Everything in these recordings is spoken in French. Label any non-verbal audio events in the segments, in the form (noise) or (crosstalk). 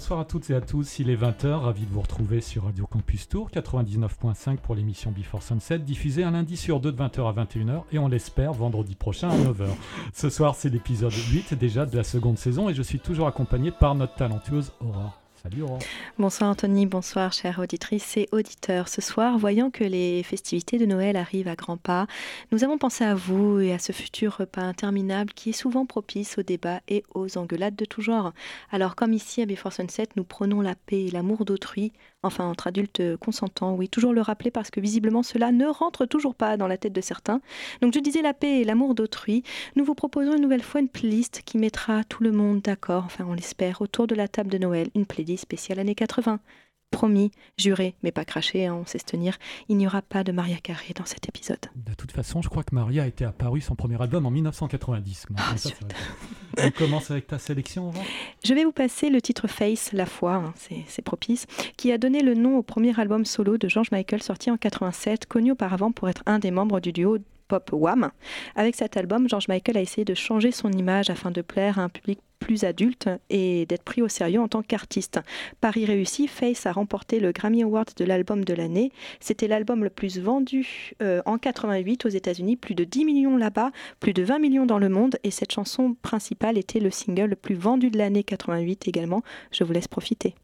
bonsoir à toutes et à tous. Il est 20h, ravi de vous retrouver sur Radio Campus Tour 99.5 pour l'émission Before Sunset, diffusée un lundi sur deux de 20h à 21h et on l'espère vendredi prochain à 9h. Ce soir, c'est l'épisode 8 déjà de la seconde saison et je suis toujours accompagné par notre talentueuse Aurore. Bonsoir Anthony, bonsoir chères auditrices et auditeurs. Ce soir, voyant que les festivités de Noël arrivent à grands pas, nous avons pensé à vous et à ce futur repas interminable qui est souvent propice aux débats et aux engueulades de tout genre. Alors comme ici à Before Sunset, nous prenons la paix et l'amour d'autrui enfin entre adultes consentants, oui, toujours le rappeler parce que visiblement cela ne rentre toujours pas dans la tête de certains. Donc je disais la paix et l'amour d'autrui, nous vous proposons une nouvelle fois une playlist qui mettra tout le monde d'accord, enfin on l'espère, autour de la table de Noël, une playlist spéciale années 80. Promis, juré, mais pas craché, hein, on sait se tenir, il n'y aura pas de Maria Carré dans cet épisode. De toute façon, je crois que Maria a été apparue son premier album en 1990. Ah, on commence avec ta sélection, Je vais vous passer le titre Face, La foi, hein, c'est propice, qui a donné le nom au premier album solo de George Michael sorti en 87, connu auparavant pour être un des membres du duo pop Wham. Avec cet album, George Michael a essayé de changer son image afin de plaire à un public plus adulte et d'être pris au sérieux en tant qu'artiste. Paris réussi, Face a remporté le Grammy Award de l'album de l'année. C'était l'album le plus vendu euh, en 88 aux États-Unis, plus de 10 millions là-bas, plus de 20 millions dans le monde et cette chanson principale était le single le plus vendu de l'année 88 également. Je vous laisse profiter.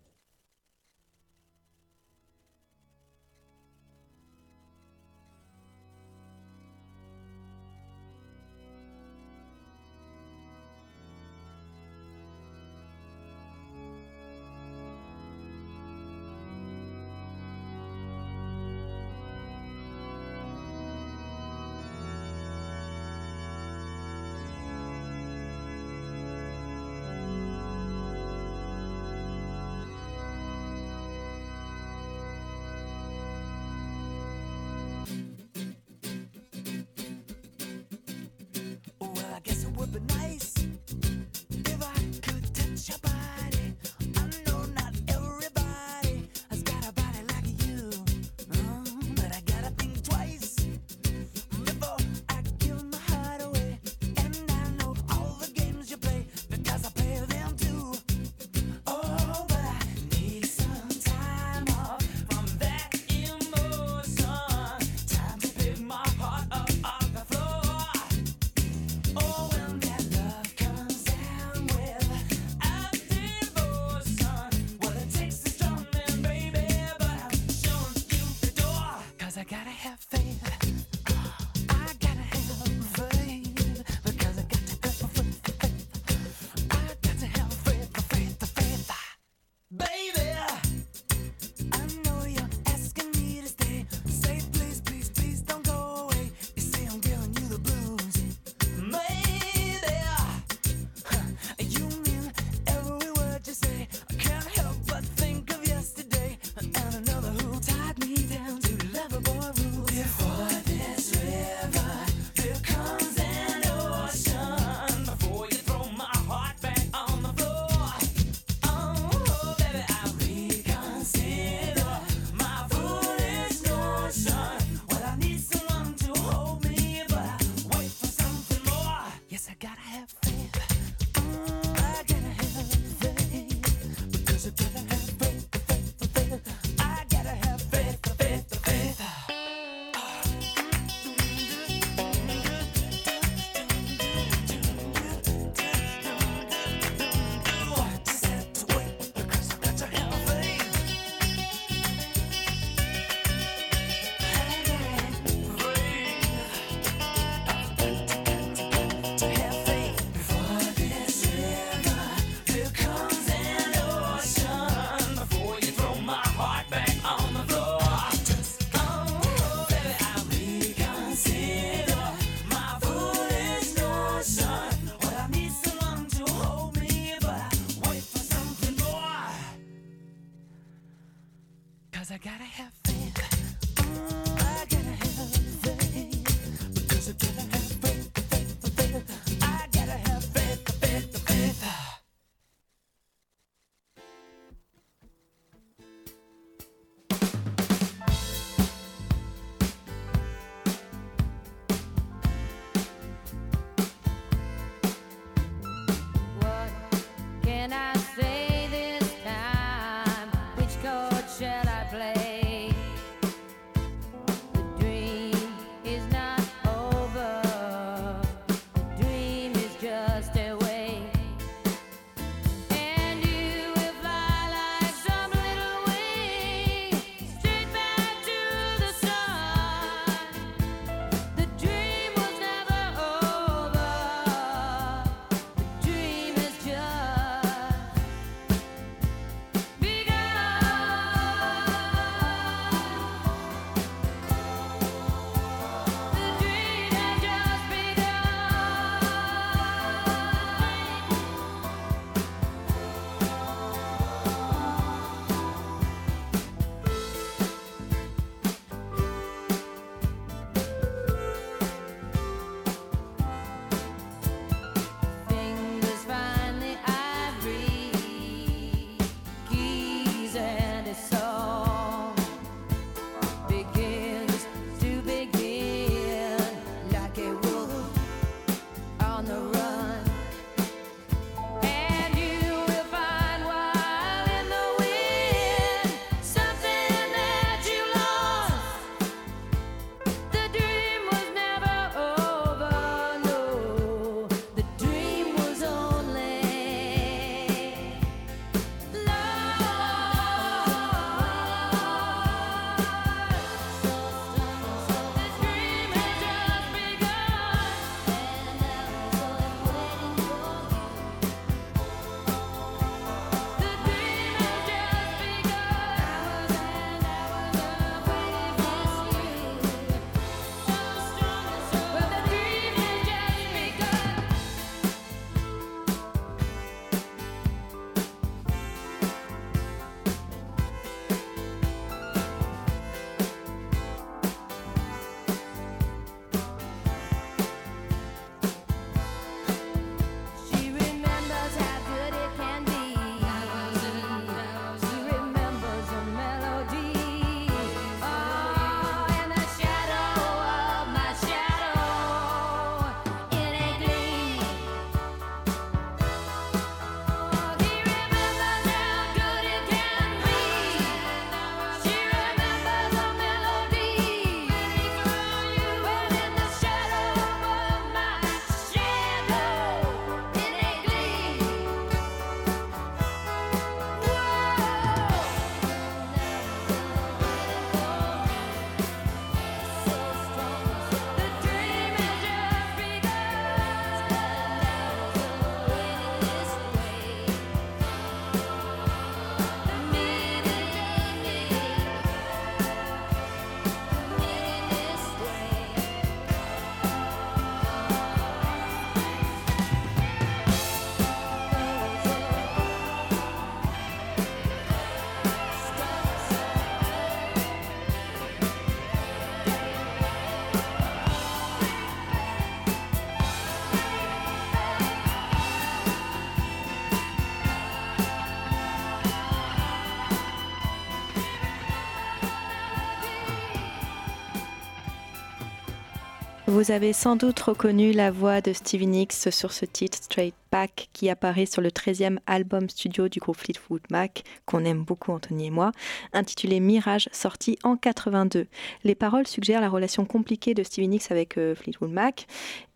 Vous avez sans doute reconnu la voix de Stevie Nicks sur ce titre Straight Back qui apparaît sur le 13e album studio du groupe Fleetwood Mac, qu'on aime beaucoup Anthony et moi, intitulé Mirage, sorti en 82. Les paroles suggèrent la relation compliquée de Stevie Nicks avec euh, Fleetwood Mac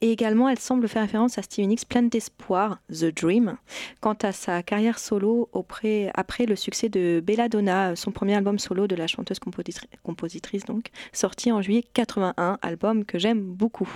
et également elles semblent faire référence à Stevie Nicks pleine d'espoir, The Dream. Quant à sa carrière solo auprès, après le succès de Belladonna, son premier album solo de la chanteuse compositrice donc, sorti en juillet 81, album que j'aime beaucoup.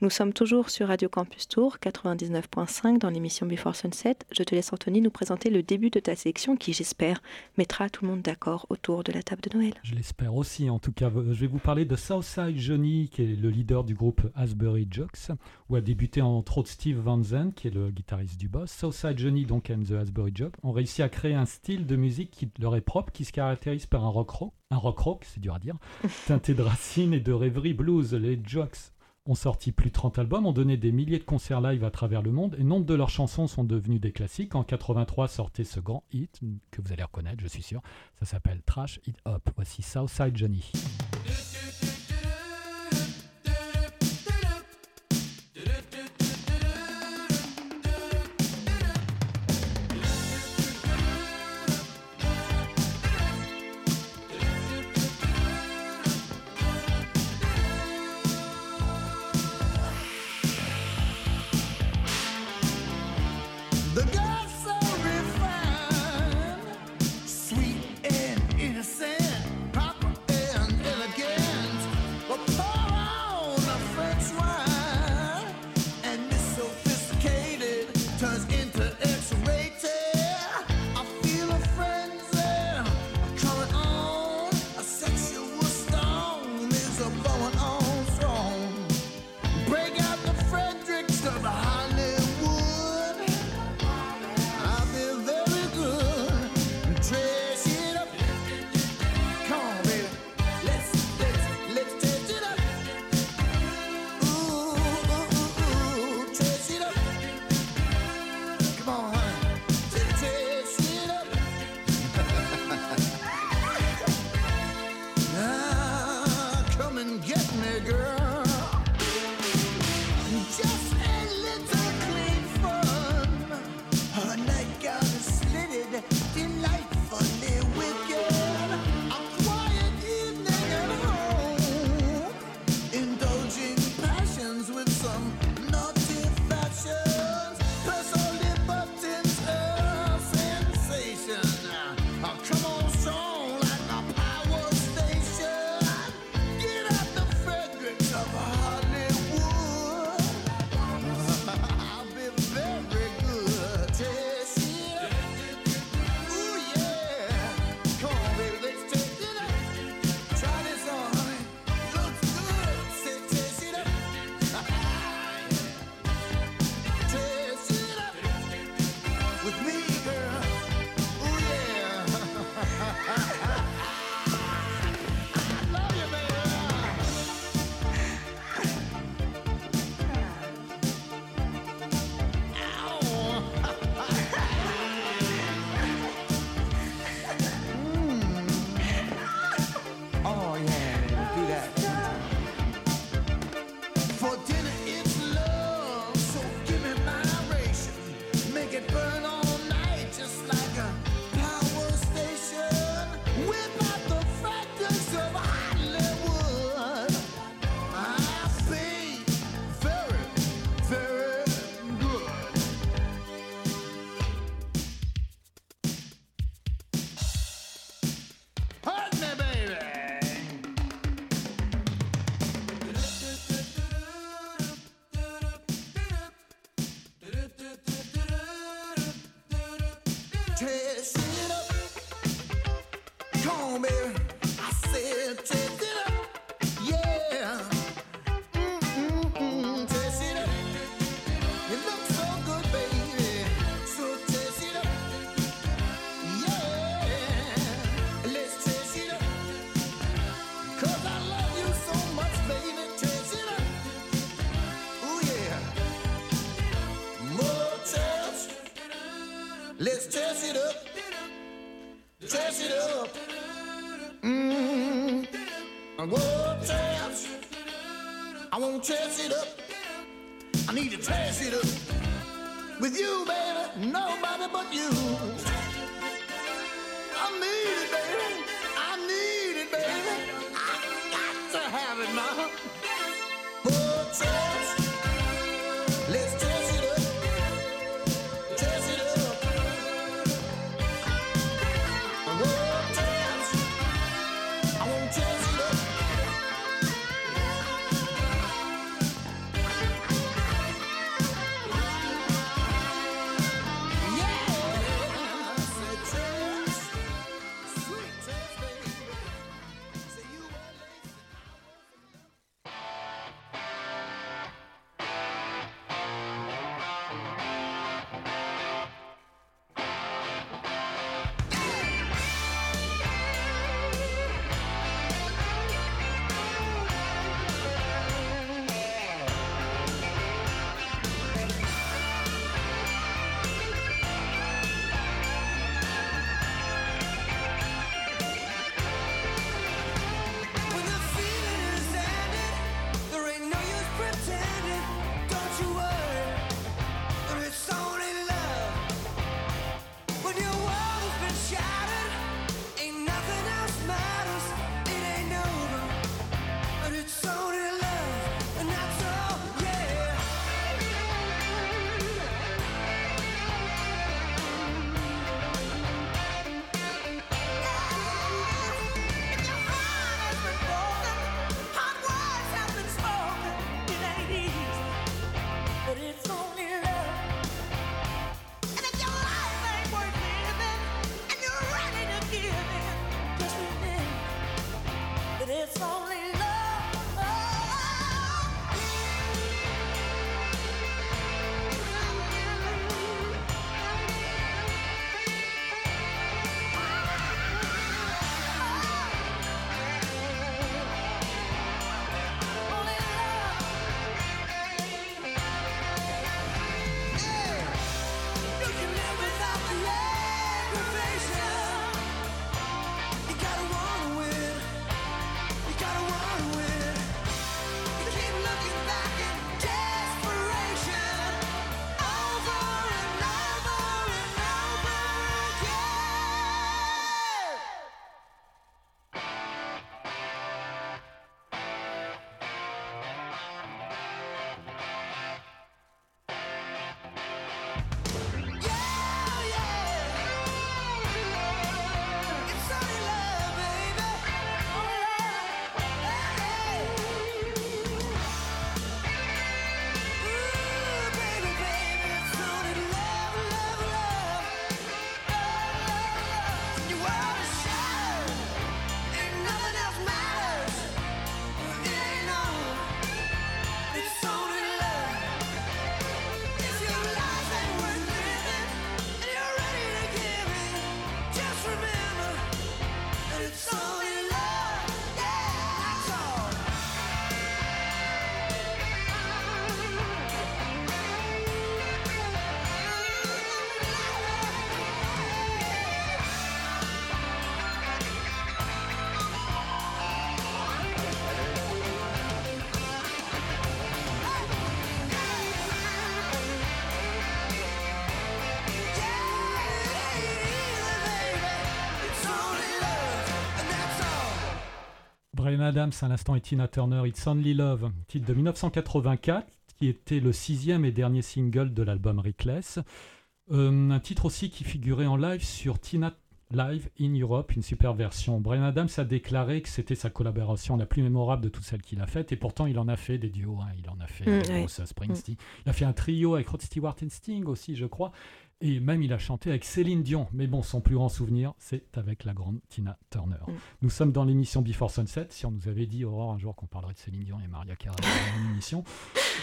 Nous sommes toujours sur Radio Campus Tour 99.5 dans l'émission Before Sunset. Je te laisse Anthony nous présenter le début de ta sélection qui j'espère mettra tout le monde d'accord autour de la table de Noël. Je l'espère aussi en tout cas. Je vais vous parler de Southside Johnny qui est le leader du groupe Asbury Jokes où a débuté entre autres Steve Van Zandt qui est le guitariste du boss. Southside Johnny donc and the Asbury Jokes ont réussi à créer un style de musique qui leur est propre qui se caractérise par un rock rock, un rock rock, c'est dur à dire, (laughs) teinté de racines et de rêverie blues. Les Jokes ont sorti plus de 30 albums, ont donné des milliers de concerts live à travers le monde et nombre de leurs chansons sont devenues des classiques. En 83 sortait ce grand hit que vous allez reconnaître, je suis sûr. Ça s'appelle Trash It Up. Voici Southside Johnny. take Adams à l'instant et Tina Turner, It's Only Love, titre de 1984, qui était le sixième et dernier single de l'album Reckless. Euh, un titre aussi qui figurait en live sur Tina Live in Europe, une super version. Brian Adams a déclaré que c'était sa collaboration la plus mémorable de toutes celles qu'il a faites, et pourtant il en a fait des duos. hein. Il en a fait Mm, ouais. Bruce Springsteen. Il a fait un trio avec Rod Stewart and Sting aussi, je crois. Et même il a chanté avec Céline Dion. Mais bon, son plus grand souvenir, c'est avec la grande Tina Turner. Mm. Nous sommes dans l'émission Before Sunset. Si on nous avait dit, Aurore, un jour qu'on parlerait de Céline Dion et Maria Carey dans une émission.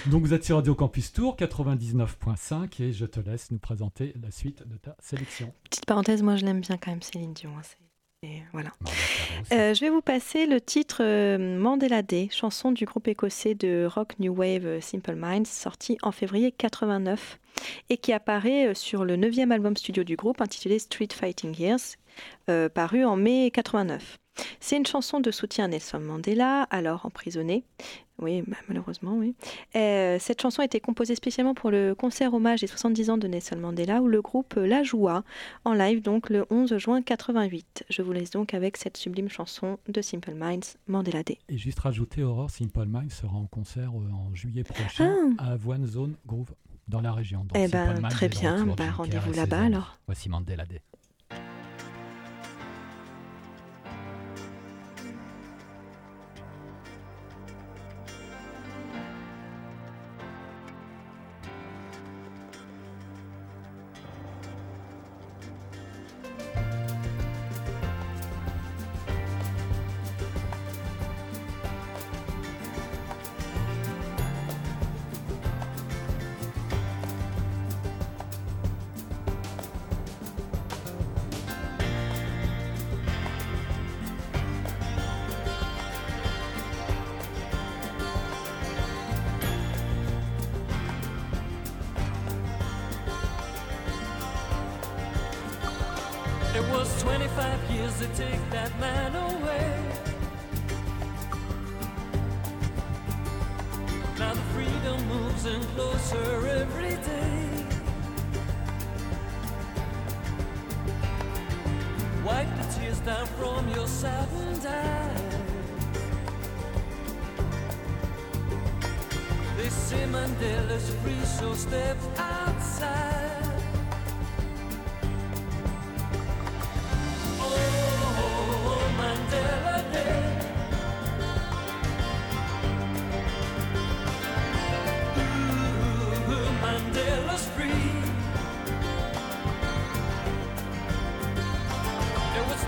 Donc vous êtes sur Radio Campus Tour 99.5 et je te laisse nous présenter la suite de ta sélection. Petite parenthèse, moi je l'aime bien quand même Céline Dion. hein, c'est- et voilà. Aussi. Euh, je vais vous passer le titre euh, Mandela Day, chanson du groupe écossais de rock New Wave euh, Simple Minds, sorti en février 89 et qui apparaît sur le neuvième album studio du groupe intitulé Street Fighting Years, euh, paru en mai 89. C'est une chanson de soutien à Nelson Mandela, alors emprisonné. Oui, bah, malheureusement, oui. Euh, cette chanson a été composée spécialement pour le concert hommage des 70 ans de Nelson Mandela, où le groupe La Joie, en live donc le 11 juin 88. Je vous laisse donc avec cette sublime chanson de Simple Minds, Mandela Day. Et juste rajouter, Aurore, Simple Minds sera en concert euh, en juillet prochain à One Zone Groove dans la région. Donc Ah. Eh ben, très bien. Bah, rendez-vous là-bas, alors. Voici Mandela Day.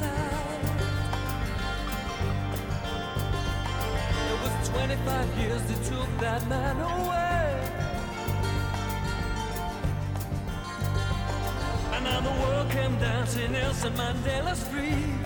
inside. It was 25 years that took that man away. And now the world came to Nelson Mandela's free.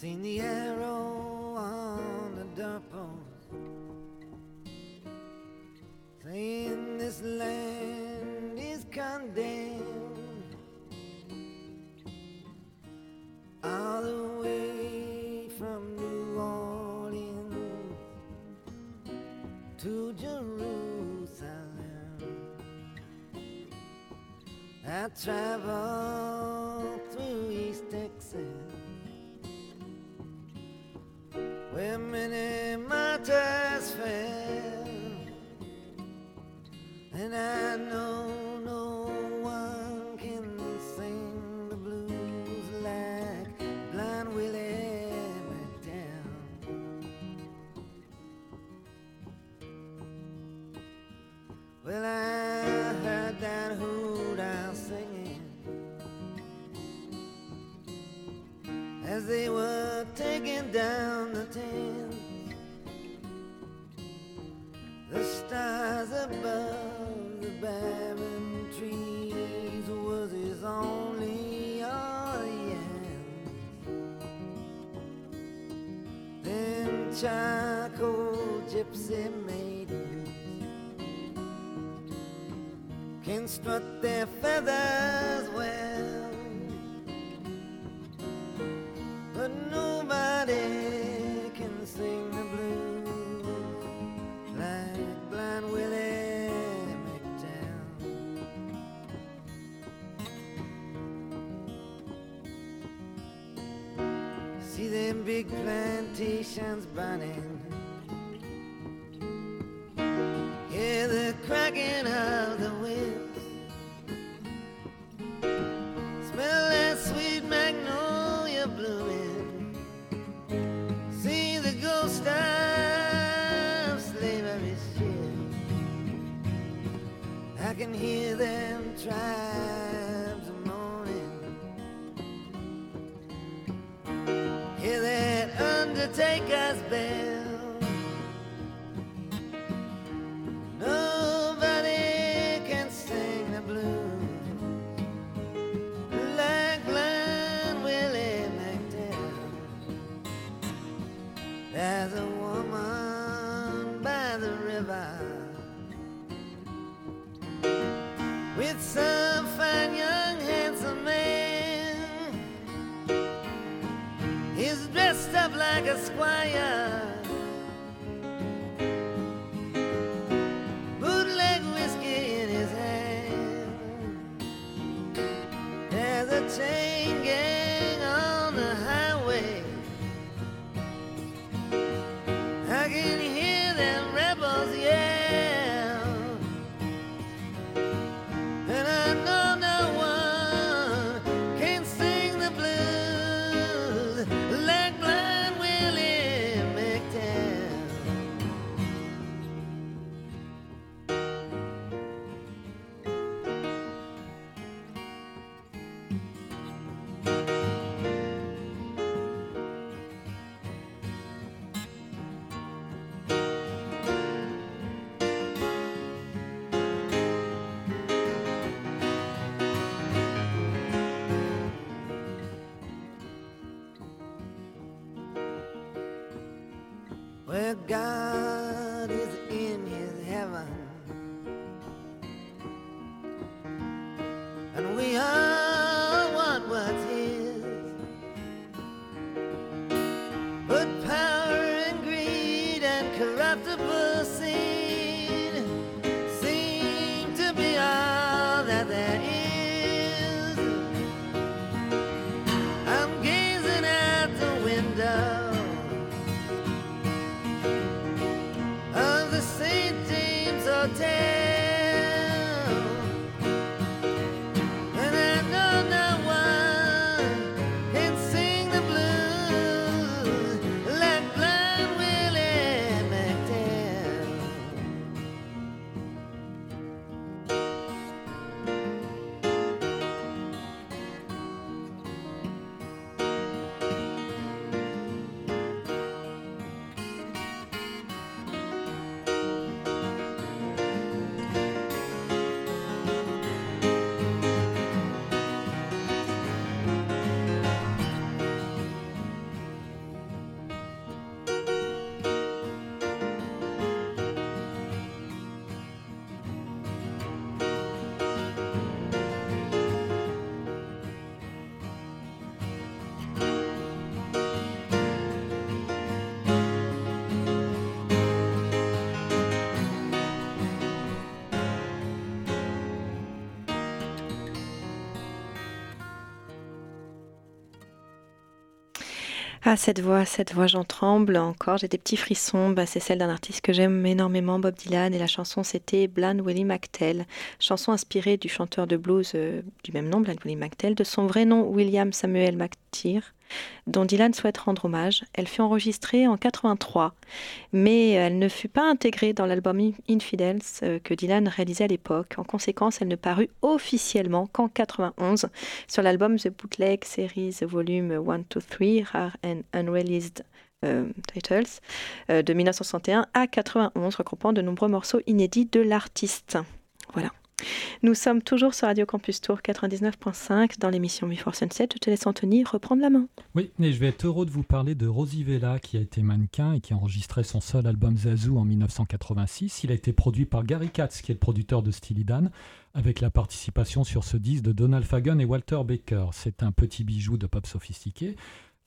Seen the arrow on the doorpost saying this land is condemned all the way from New Orleans to Jerusalem. I traveled charcoal gypsy maidens can strut their feathers well, but nobody can sing the blues like Blind Willie McDowell. See them big plantations burning. Hear the cracking of the whips. Smell that sweet magnolia blooming. See the ghost of slavery ship. I can hear them tribes take us back. Up God Ah, cette voix, cette voix, j'en tremble encore, j'ai des petits frissons. Bah, c'est celle d'un artiste que j'aime énormément, Bob Dylan, et la chanson c'était Bland Willie McTell, chanson inspirée du chanteur de blues euh, du même nom, Bland Willie McTell, de son vrai nom William Samuel Dont Dylan souhaite rendre hommage. Elle fut enregistrée en 83, mais elle ne fut pas intégrée dans l'album In- Infidels euh, que Dylan réalisait à l'époque. En conséquence, elle ne parut officiellement qu'en 91 sur l'album The Bootleg Series Volume 1 to 3 Rare and Unreleased euh, Titles euh, de 1961 à 91, regroupant de nombreux morceaux inédits de l'artiste. Voilà. Nous sommes toujours sur Radio Campus Tour 99.5 dans l'émission Before Sunset. Je te laisse Anthony reprendre la main. Oui, et je vais être heureux de vous parler de Rosie Vela, qui a été mannequin et qui a enregistré son seul album Zazou en 1986. Il a été produit par Gary Katz, qui est le producteur de Steely Dan, avec la participation sur ce disque de Donald Fagen et Walter Baker. C'est un petit bijou de pop sophistiqué.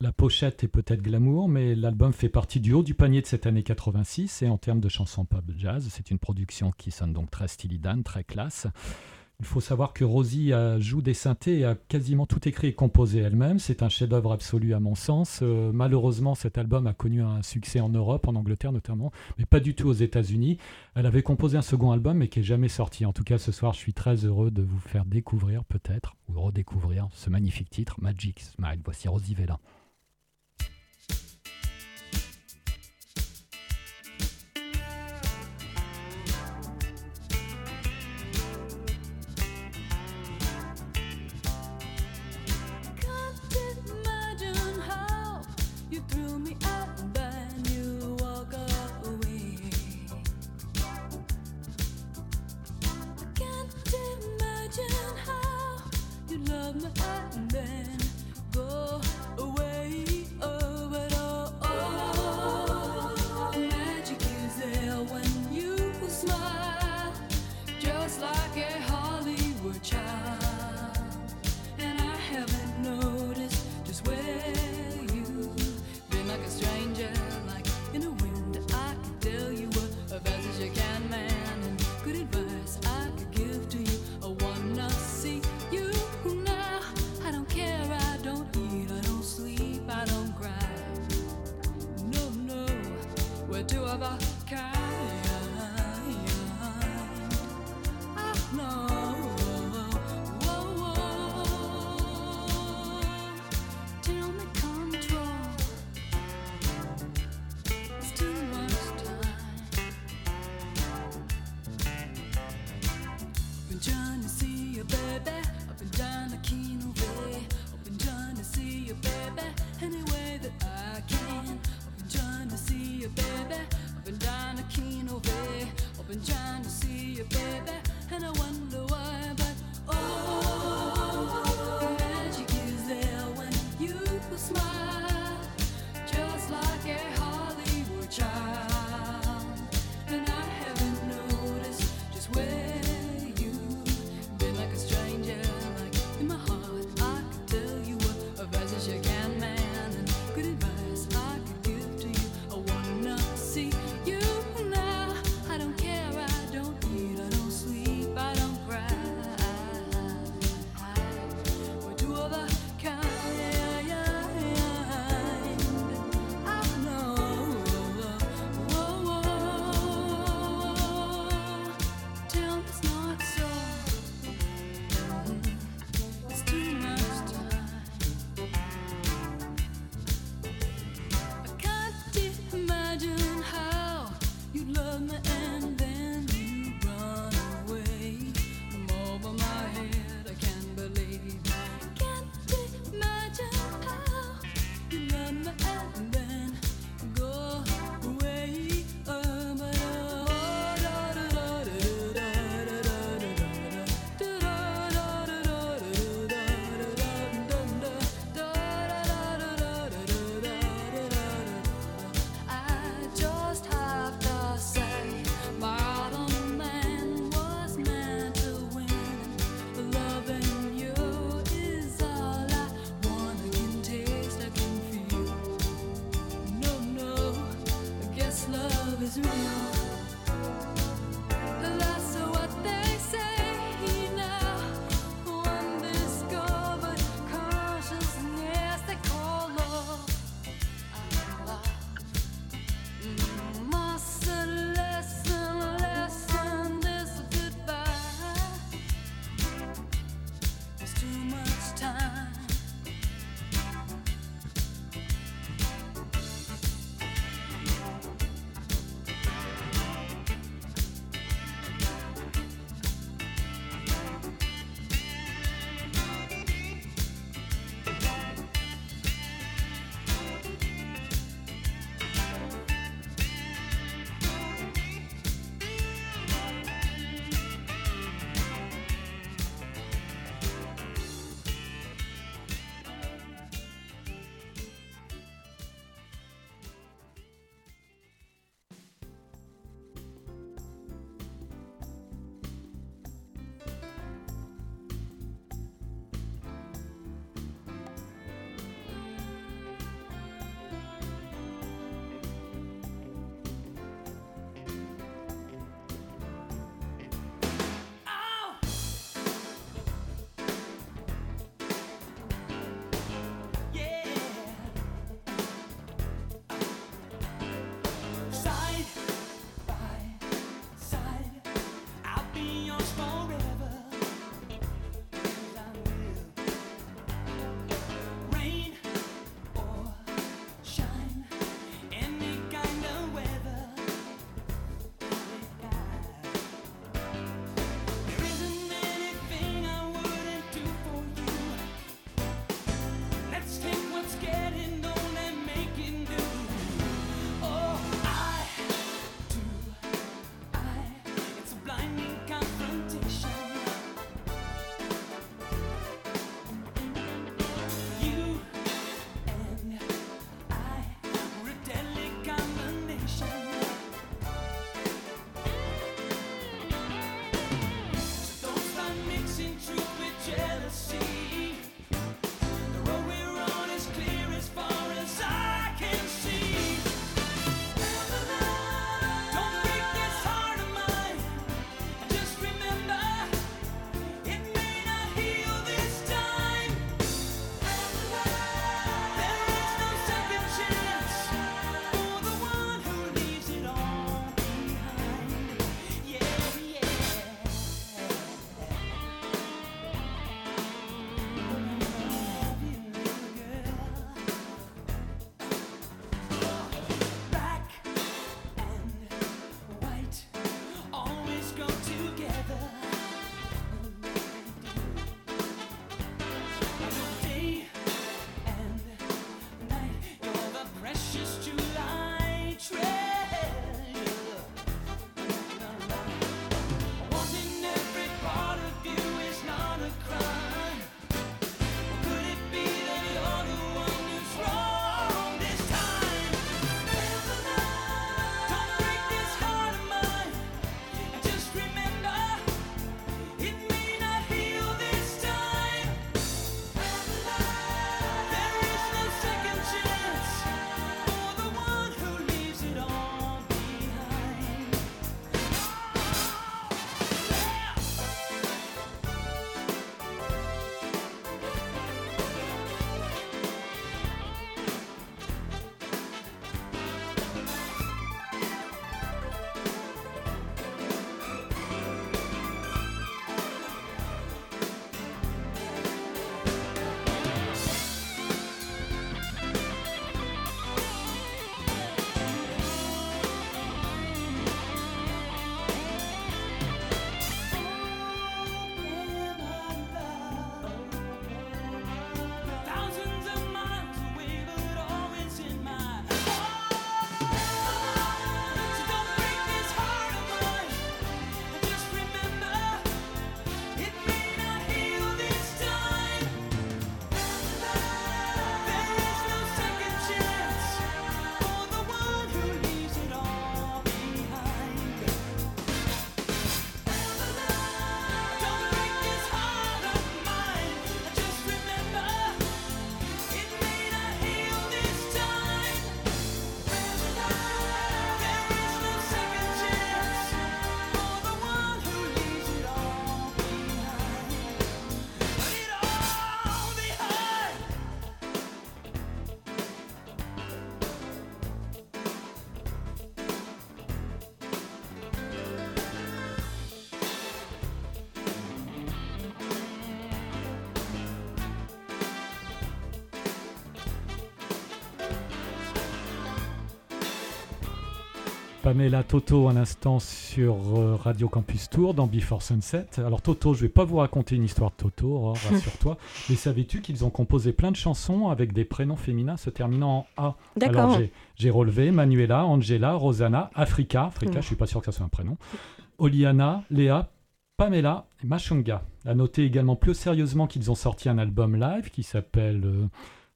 La pochette est peut-être glamour, mais l'album fait partie du haut du panier de cette année 86. Et en termes de chansons pop jazz, c'est une production qui sonne donc très Steely Dan, très classe. Il faut savoir que Rosie a- joue des synthés et a quasiment tout écrit et composé elle-même. C'est un chef-d'œuvre absolu à mon sens. Euh, malheureusement, cet album a connu un succès en Europe, en Angleterre notamment, mais pas du tout aux États-Unis. Elle avait composé un second album, mais qui est jamais sorti. En tout cas, ce soir, je suis très heureux de vous faire découvrir, peut-être, ou redécouvrir ce magnifique titre, Magic Smile. Voici Rosie Vela. Pamela Toto un instant sur euh, Radio Campus Tour dans Before Sunset. Alors Toto, je vais pas vous raconter une histoire de Toto, Aurore, (laughs) rassure-toi. Mais savais-tu qu'ils ont composé plein de chansons avec des prénoms féminins se terminant en A? D'accord. J'ai- relevé Manuela, Angela, Rosanna, Africa. Africa, Mm. je suis pas sûr que ça soit un prénom. Oliana, Léa, Pamela et Mashunga. À noter également plus sérieusement qu'ils ont sorti un album live qui s'appelle euh,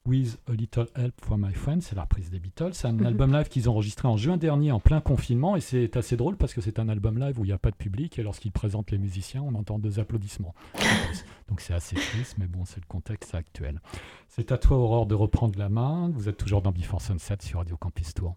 With a Little Help from My Friends, c'est la reprise des Beatles. C'est un (laughs) album live qu'ils ont enregistré en juin dernier en plein confinement et c'est assez drôle parce que c'est un album live où il n'y a pas de public et lorsqu'ils présentent les musiciens, on entend deux applaudissements. Donc c'est assez triste, mais bon, c'est le contexte actuel. C'est à toi, Aurore, de reprendre la main. Vous êtes toujours dans Before Sunset sur Radio Campus Tour.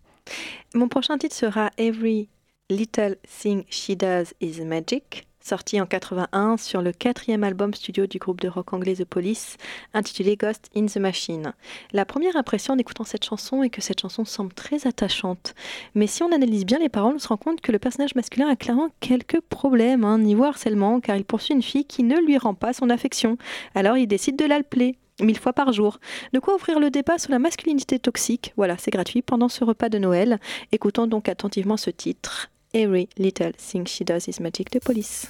Mon prochain titre sera Every Little Thing She Does Is Magic, sorti en 81 sur le quatrième album studio du groupe de rock anglais The Police, intitulé Ghost in the Machine. La première impression en écoutant cette chanson est que cette chanson semble très attachante. Mais si on analyse bien les paroles, on se rend compte que le personnage masculin a clairement quelques problèmes, hein, niveau harcèlement, car il poursuit une fille qui ne lui rend pas son affection. Alors il décide de l'appeler mille fois par jour. De quoi ouvrir le débat sur la masculinité toxique? Voilà, c'est gratuit pendant ce repas de Noël. Écoutons donc attentivement ce titre. Every Little Thing She Does Is Magic de Police.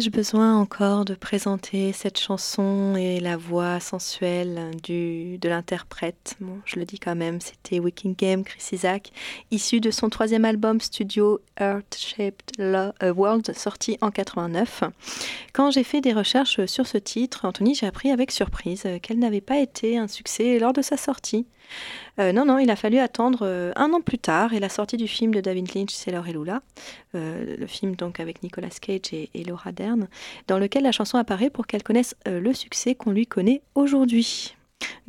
Ai-je besoin encore de présenter cette chanson et la voix sensuelle du, de l'interprète? Je le dis quand même, c'était Waking Game, Chris Isaac, issu de son troisième album studio Earth Shaped euh, World, sorti en 89. Quand j'ai fait des recherches sur ce titre, Anthony, j'ai appris avec surprise qu'elle n'avait pas été un succès lors de sa sortie. Euh, non, non, il a fallu attendre euh, un an plus tard et la sortie du film de David Lynch, Sailor et Lula, euh, le film donc avec Nicolas Cage et, Laura Dern, dans lequel la chanson apparaît pour qu'elle connaisse le succès qu'on lui connaît aujourd'hui.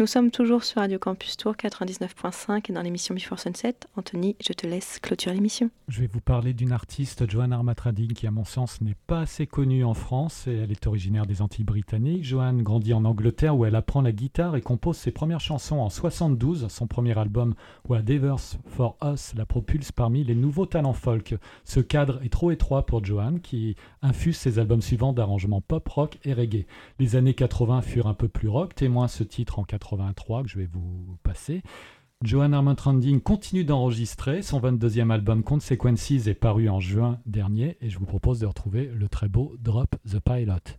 Nous sommes toujours sur Radio Campus Tour 99.5 et dans l'émission Before Sunset. Anthony, je te laisse clôturer l'émission. Je vais vous parler d'une artiste, Joanne Armatrading, qui à mon sens n'est pas assez connue en France. Et elle est originaire des Antilles britanniques. Joanne grandit en Angleterre où elle apprend la guitare et compose ses premières chansons en 72. Son premier album, Whatever's for Us, la propulse parmi les nouveaux talents folk. Ce cadre est trop étroit pour Joanne qui infuse ses albums suivants d'arrangements pop, rock et reggae. Les années 80 furent un peu plus rock, témoin ce titre en 83 que je vais vous passer. Johan Armand Tranding continue d'enregistrer. Son 22e album Consequences est paru en juin dernier et je vous propose de retrouver le très beau Drop the Pilot.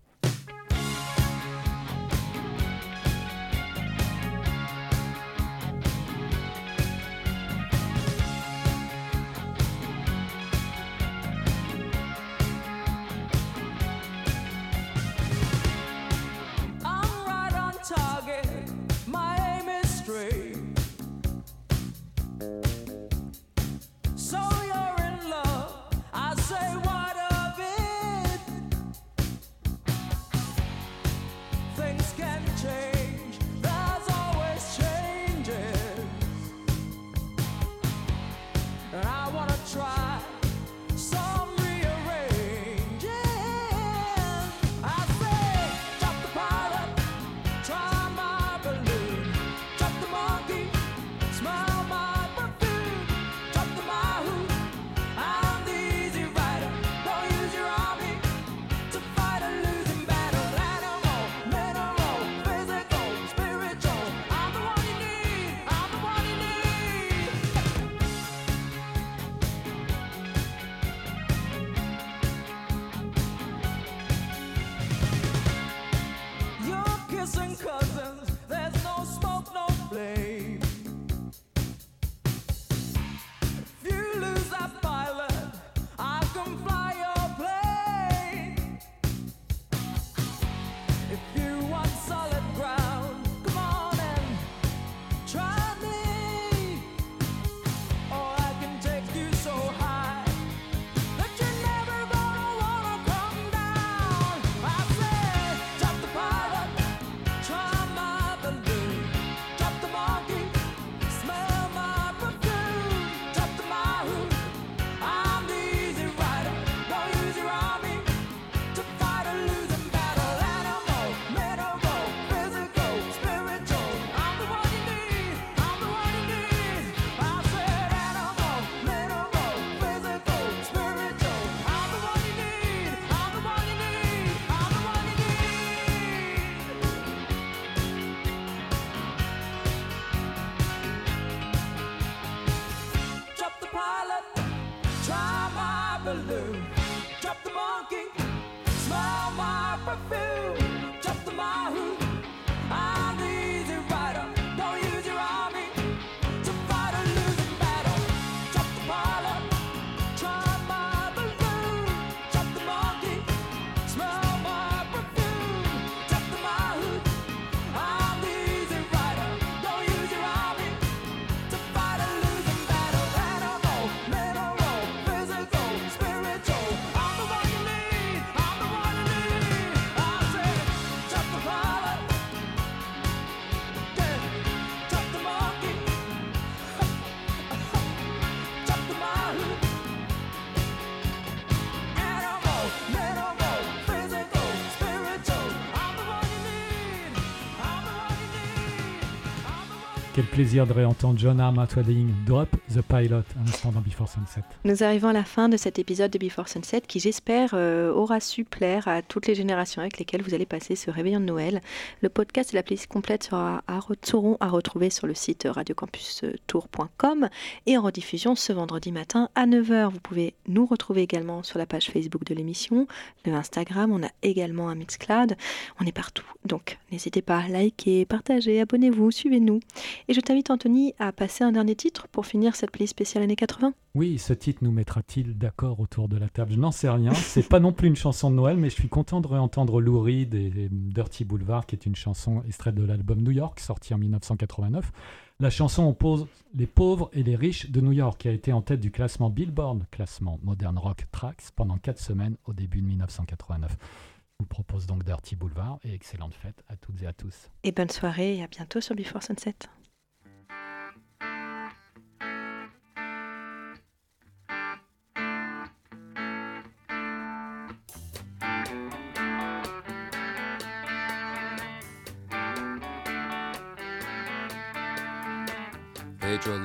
Quel plaisir de réentendre John Armatwading Drop Pilot dans Before Sunset. Nous arrivons à la fin de cet épisode de Before Sunset qui, j'espère, euh, aura su plaire à toutes les générations avec lesquelles vous allez passer ce réveillon de Noël. Le podcast et la playlist complète sera à, seront à retrouver sur le site radiocampustour.com et en rediffusion ce vendredi matin à 9h. Vous pouvez nous retrouver également sur la page Facebook de l'émission, le Instagram, on a également un Mixcloud, on est partout. Donc n'hésitez pas à liker, partager, abonnez-vous, suivez-nous. Et je t'invite Anthony à passer un dernier titre pour finir cette playlist spéciale années 80. Oui, ce titre nous mettra-t-il d'accord autour de la table? Je n'en sais rien. (laughs) C'est pas non plus une chanson de Noël, mais je suis content de réentendre Lou Reed et et Dirty Boulevard, qui est une chanson extraite de l'album New York, sorti en 1989. La chanson oppose les pauvres et les riches de New York, qui a été en tête du classement Billboard, classement Modern Rock Tracks, pendant 4 semaines au début de 1989. Je vous propose donc Dirty Boulevard et excellente fête à toutes et à tous. Et bonne soirée et à bientôt sur Before Sunset.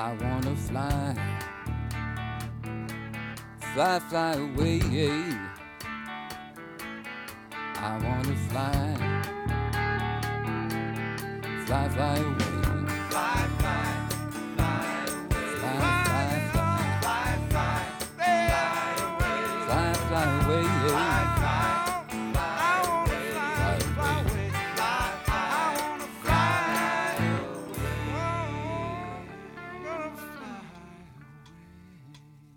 I want to fly, fly, fly away. I want to fly, fly, fly away. Fly, fly, fly away. Fly, fly,